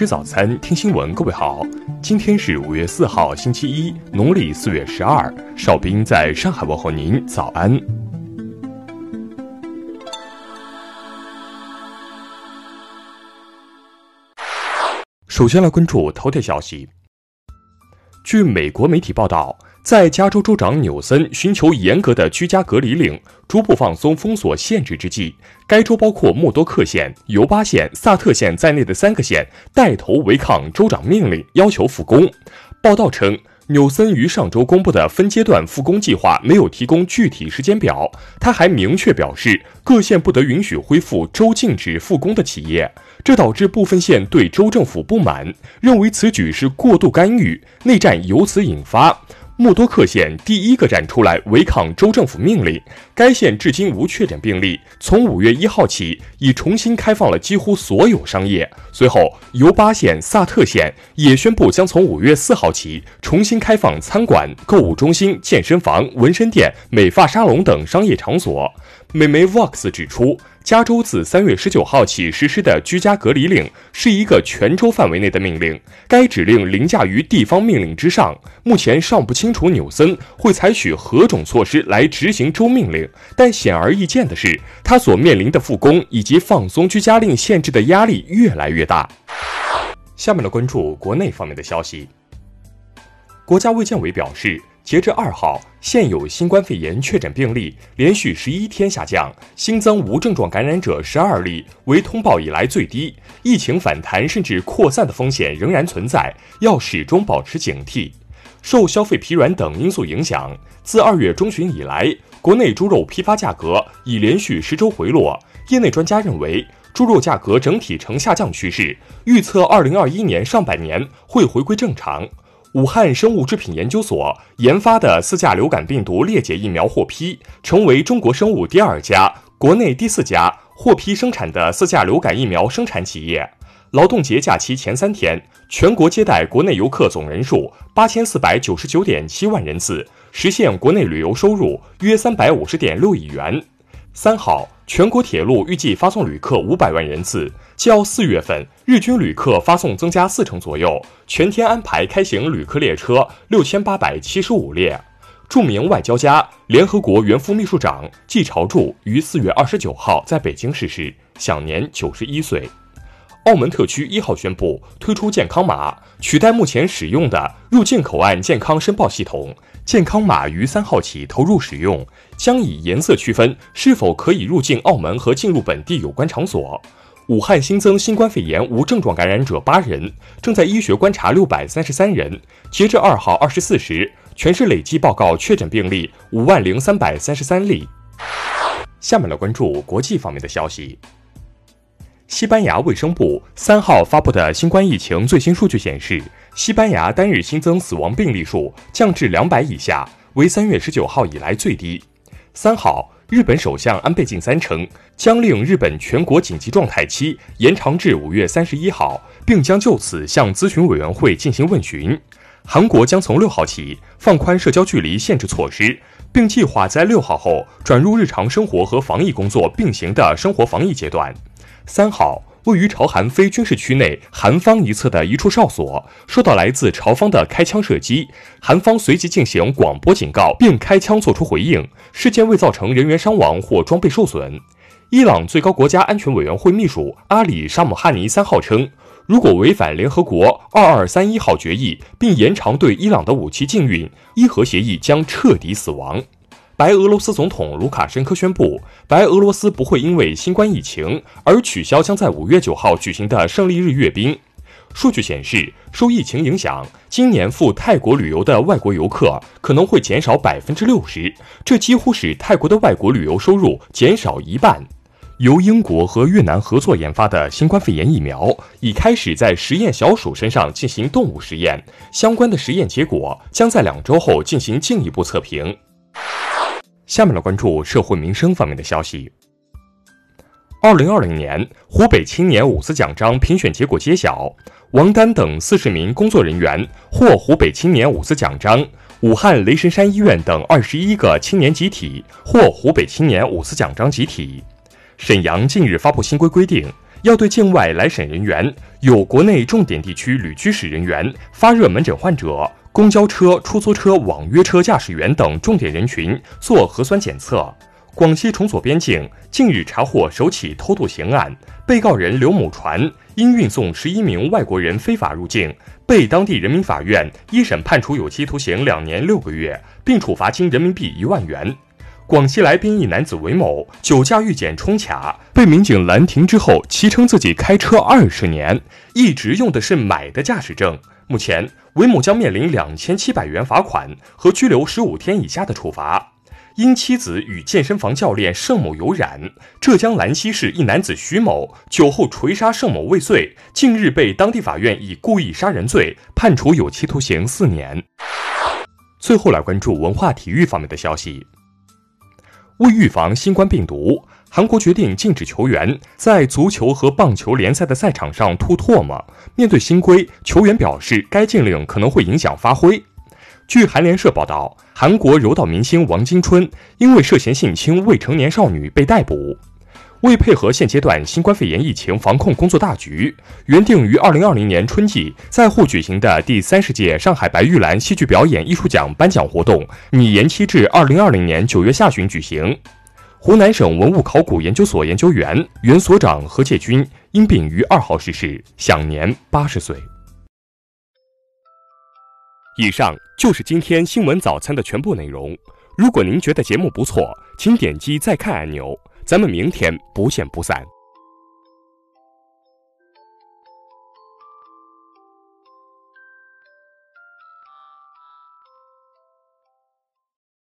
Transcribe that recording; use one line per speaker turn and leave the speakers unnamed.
吃早餐，听新闻。各位好，今天是五月四号，星期一，农历四月十二。邵兵在上海问候您，早安。首先来关注头条消息。据美国媒体报道。在加州州长纽森寻求严格的居家隔离令、逐步放松封锁限制之际，该州包括默多克县、尤巴县、萨特县在内的三个县带头违抗州长命令，要求复工。报道称。纽森于上周公布的分阶段复工计划没有提供具体时间表。他还明确表示，各县不得允许恢复州禁止复工的企业，这导致部分县对州政府不满，认为此举是过度干预，内战由此引发。默多克县第一个站出来违抗州政府命令，该县至今无确诊病例。从五月一号起，已重新开放了几乎所有商业。随后，尤巴县、萨特县也宣布将从五月四号起重新开放餐馆、购物中心、健身房、纹身店、美发沙龙等商业场所。美媒 Vox 指出。加州自三月十九号起实施的居家隔离令是一个全州范围内的命令，该指令凌驾于地方命令之上。目前尚不清楚纽森会采取何种措施来执行州命令，但显而易见的是，他所面临的复工以及放松居家令限制的压力越来越大。下面来关注国内方面的消息，国家卫健委表示。截至二号，现有新冠肺炎确诊病例连续十一天下降，新增无症状感染者十二例，为通报以来最低。疫情反弹甚至扩散的风险仍然存在，要始终保持警惕。受消费疲软等因素影响，自二月中旬以来，国内猪肉批发价格已连续十周回落。业内专家认为，猪肉价格整体呈下降趋势，预测二零二一年上半年会回归正常。武汉生物制品研究所研发的四价流感病毒裂解疫苗获批，成为中国生物第二家、国内第四家获批生产的四价流感疫苗生产企业。劳动节假期前三天，全国接待国内游客总人数八千四百九十九点七万人次，实现国内旅游收入约三百五十点六亿元。三号，全国铁路预计发送旅客五百万人次，较四月份日均旅客发送增加四成左右。全天安排开行旅客列车六千八百七十五列。著名外交家、联合国原副秘书长季朝柱于四月二十九号在北京逝世，享年九十一岁。澳门特区一号宣布推出健康码，取代目前使用的入境口岸健康申报系统。健康码于三号起投入使用，将以颜色区分是否可以入境澳门和进入本地有关场所。武汉新增新冠肺炎无症状感染者八人，正在医学观察六百三十三人。截至二号二十四时，全市累计报告确诊病例五万零三百三十三例。下面来关注国际方面的消息。西班牙卫生部三号发布的新冠疫情最新数据显示，西班牙单日新增死亡病例数降至两百以下，为三月十九号以来最低。三号，日本首相安倍晋三称，将令日本全国紧急状态期延长至五月三十一号，并将就此向咨询委员会进行问询。韩国将从六号起放宽社交距离限制措施，并计划在六号后转入日常生活和防疫工作并行的生活防疫阶段。三号，位于朝韩非军事区内韩方一侧的一处哨所受到来自朝方的开枪射击，韩方随即进行广播警告，并开枪作出回应。事件未造成人员伤亡或装备受损。伊朗最高国家安全委员会秘书阿里沙姆哈尼三号称，如果违反联合国二二三一号决议，并延长对伊朗的武器禁运，伊核协议将彻底死亡。白俄罗斯总统卢卡申科宣布，白俄罗斯不会因为新冠疫情而取消将在五月九号举行的胜利日阅兵。数据显示，受疫情影响，今年赴泰国旅游的外国游客可能会减少百分之六十，这几乎使泰国的外国旅游收入减少一半。由英国和越南合作研发的新冠肺炎疫苗已开始在实验小鼠身上进行动物实验，相关的实验结果将在两周后进行进一步测评。下面来关注社会民生方面的消息。二零二零年湖北青年五四奖章评选结果揭晓，王丹等四十名工作人员获湖北青年五四奖章，武汉雷神山医院等二十一个青年集体获湖北青年五四奖章集体。沈阳近日发布新规规定，要对境外来省人员、有国内重点地区旅居史人员、发热门诊患者、公交车、出租车网约车驾驶员等重点人群做核酸检测。广西崇左边境近日查获首起偷渡刑案，被告人刘某传因运送十一名外国人非法入境，被当地人民法院一审判处有期徒刑两年六个月，并处罚金人民币一万元。广西来宾一男子韦某酒驾遇检冲卡，被民警拦停之后，其称自己开车二十年，一直用的是买的驾驶证。目前，韦某将面临两千七百元罚款和拘留十五天以下的处罚。因妻子与健身房教练盛某有染，浙江兰溪市一男子徐某酒后锤杀盛某未遂，近日被当地法院以故意杀人罪判处有期徒刑四年。最后来关注文化体育方面的消息。为预防新冠病毒，韩国决定禁止球员在足球和棒球联赛的赛场上吐唾沫。面对新规，球员表示该禁令可能会影响发挥。据韩联社报道，韩国柔道明星王金春因为涉嫌性侵未成年少女被逮捕。为配合现阶段新冠肺炎疫情防控工作大局，原定于二零二零年春季在沪举行的第三十届上海白玉兰戏剧表演艺术奖颁奖活动拟延期至二零二零年九月下旬举行。湖南省文物考古研究所研究员、原所长何介军因病于二号逝世，享年八十岁。以上就是今天新闻早餐的全部内容。如果您觉得节目不错，请点击再看按钮。咱们明天不见不散。